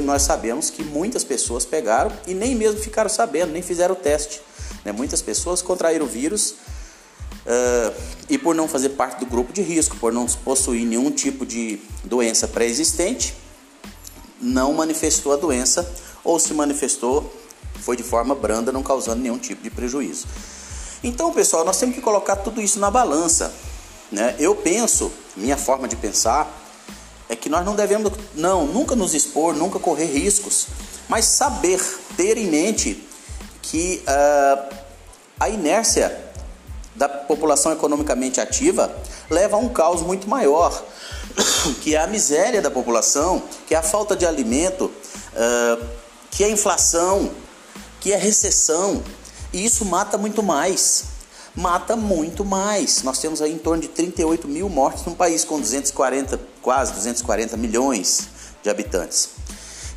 nós sabemos que muitas pessoas pegaram e nem mesmo ficaram sabendo, nem fizeram o teste. Né? Muitas pessoas contraíram o vírus uh, e por não fazer parte do grupo de risco, por não possuir nenhum tipo de doença pré-existente, não manifestou a doença ou se manifestou foi de forma branda, não causando nenhum tipo de prejuízo. Então, pessoal, nós temos que colocar tudo isso na balança. Né? Eu penso, minha forma de pensar, que nós não devemos, não, nunca nos expor, nunca correr riscos, mas saber, ter em mente que uh, a inércia da população economicamente ativa leva a um caos muito maior, que é a miséria da população, que é a falta de alimento, uh, que é a inflação, que é a recessão, e isso mata muito mais mata muito mais. Nós temos aí em torno de 38 mil mortes num país com 240, quase 240 milhões de habitantes.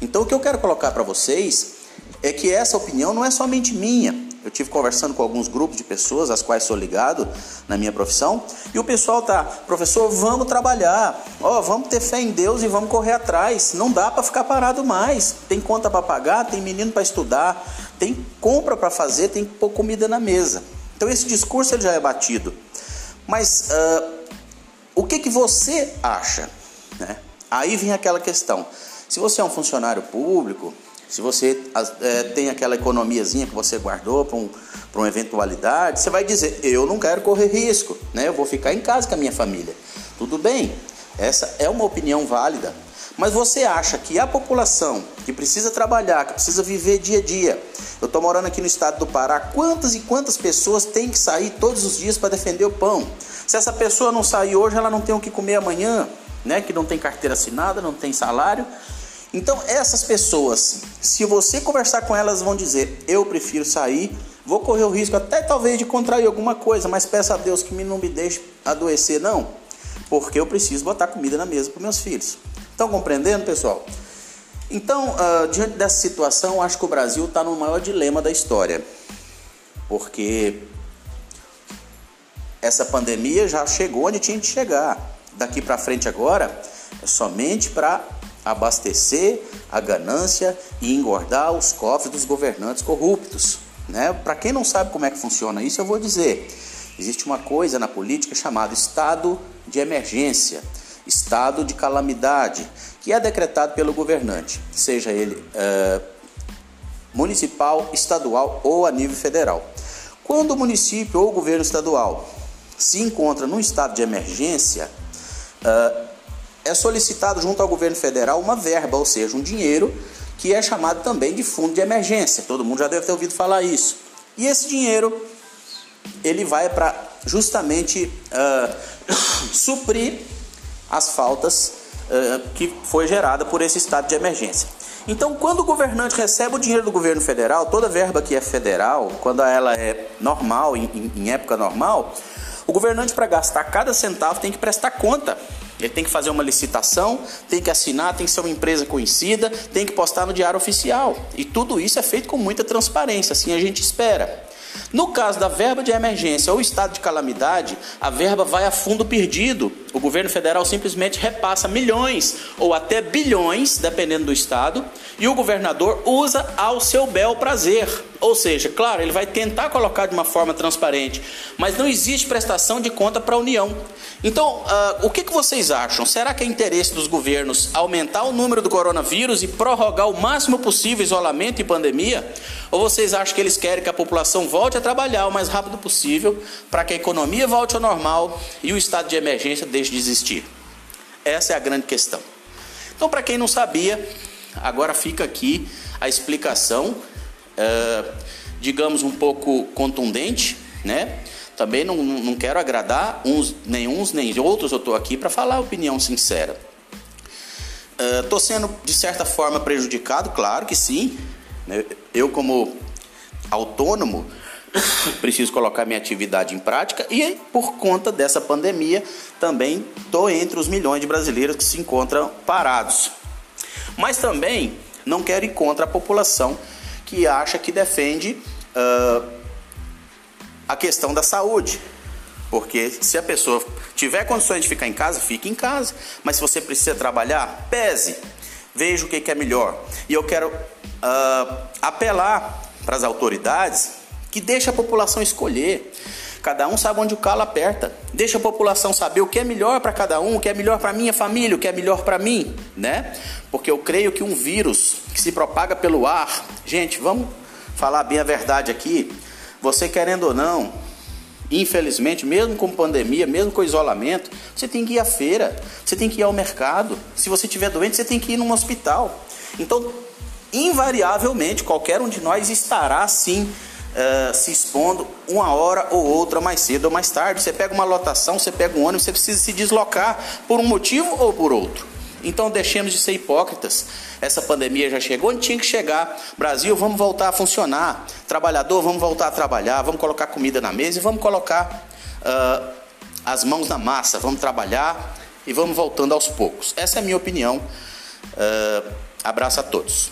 Então o que eu quero colocar para vocês é que essa opinião não é somente minha. Eu tive conversando com alguns grupos de pessoas, às quais sou ligado na minha profissão, e o pessoal tá, professor, vamos trabalhar, ó, oh, vamos ter fé em Deus e vamos correr atrás. Não dá para ficar parado mais. Tem conta para pagar, tem menino para estudar, tem compra para fazer, tem que pôr comida na mesa. Então esse discurso ele já é batido. Mas uh, o que, que você acha? Né? Aí vem aquela questão. Se você é um funcionário público, se você é, tem aquela economiazinha que você guardou para um, uma eventualidade, você vai dizer: Eu não quero correr risco, né? eu vou ficar em casa com a minha família. Tudo bem, essa é uma opinião válida. Mas você acha que a população que precisa trabalhar, que precisa viver dia a dia, eu estou morando aqui no estado do Pará, quantas e quantas pessoas têm que sair todos os dias para defender o pão? Se essa pessoa não sair hoje, ela não tem o que comer amanhã, né? Que não tem carteira assinada, não tem salário. Então, essas pessoas, se você conversar com elas, vão dizer: Eu prefiro sair, vou correr o risco até talvez de contrair alguma coisa, mas peço a Deus que não me deixe adoecer, não, porque eu preciso botar comida na mesa para meus filhos. Estão compreendendo, pessoal? Então, uh, diante dessa situação, acho que o Brasil está no maior dilema da história, porque essa pandemia já chegou onde tinha que chegar. Daqui para frente agora é somente para abastecer a ganância e engordar os cofres dos governantes corruptos. Né? Para quem não sabe como é que funciona isso, eu vou dizer: existe uma coisa na política chamada estado de emergência estado de calamidade, que é decretado pelo governante, seja ele é, municipal, estadual ou a nível federal. Quando o município ou o governo estadual se encontra num estado de emergência, é, é solicitado junto ao governo federal uma verba, ou seja, um dinheiro que é chamado também de fundo de emergência. Todo mundo já deve ter ouvido falar isso. E esse dinheiro ele vai para justamente uh, suprir as faltas uh, que foi gerada por esse estado de emergência. Então, quando o governante recebe o dinheiro do governo federal, toda verba que é federal, quando ela é normal, em, em época normal, o governante, para gastar cada centavo, tem que prestar conta. Ele tem que fazer uma licitação, tem que assinar, tem que ser uma empresa conhecida, tem que postar no diário oficial. E tudo isso é feito com muita transparência, assim a gente espera. No caso da verba de emergência ou estado de calamidade, a verba vai a fundo perdido. O governo federal simplesmente repassa milhões ou até bilhões, dependendo do estado, e o governador usa ao seu bel prazer. Ou seja, claro, ele vai tentar colocar de uma forma transparente, mas não existe prestação de conta para a União. Então, uh, o que, que vocês acham? Será que é interesse dos governos aumentar o número do coronavírus e prorrogar o máximo possível isolamento e pandemia? Ou vocês acham que eles querem que a população volte a trabalhar o mais rápido possível para que a economia volte ao normal e o estado de emergência deixe de existir? Essa é a grande questão. Então, para quem não sabia, agora fica aqui a explicação, uh, digamos, um pouco contundente, né? Também não, não quero agradar uns, nem uns nem outros, eu estou aqui para falar a opinião sincera. Estou uh, sendo, de certa forma, prejudicado, claro que sim. Né? Eu, como autônomo, preciso colocar minha atividade em prática e, por conta dessa pandemia, também estou entre os milhões de brasileiros que se encontram parados. Mas também não quero ir contra a população que acha que defende uh, a questão da saúde. Porque se a pessoa tiver condições de ficar em casa, fique em casa. Mas se você precisa trabalhar, pese. veja o que, é melhor. E eu quero uh, apelar para as autoridades que deixe a população escolher. Cada um sabe onde o calo aperta. Deixa a população saber o que é melhor para cada um, o que é melhor para minha família, o que é melhor para mim, né? Porque eu creio que um vírus que se propaga pelo ar, gente, vamos falar bem a verdade aqui. Você querendo ou não, infelizmente, mesmo com pandemia, mesmo com isolamento, você tem que ir à feira, você tem que ir ao mercado. Se você estiver doente, você tem que ir num hospital. Então, invariavelmente, qualquer um de nós estará sim uh, se expondo uma hora ou outra mais cedo ou mais tarde. Você pega uma lotação, você pega um ônibus, você precisa se deslocar por um motivo ou por outro. Então deixemos de ser hipócritas. Essa pandemia já chegou onde tinha que chegar. Brasil, vamos voltar a funcionar. Trabalhador, vamos voltar a trabalhar. Vamos colocar comida na mesa e vamos colocar uh, as mãos na massa. Vamos trabalhar e vamos voltando aos poucos. Essa é a minha opinião. Uh, abraço a todos.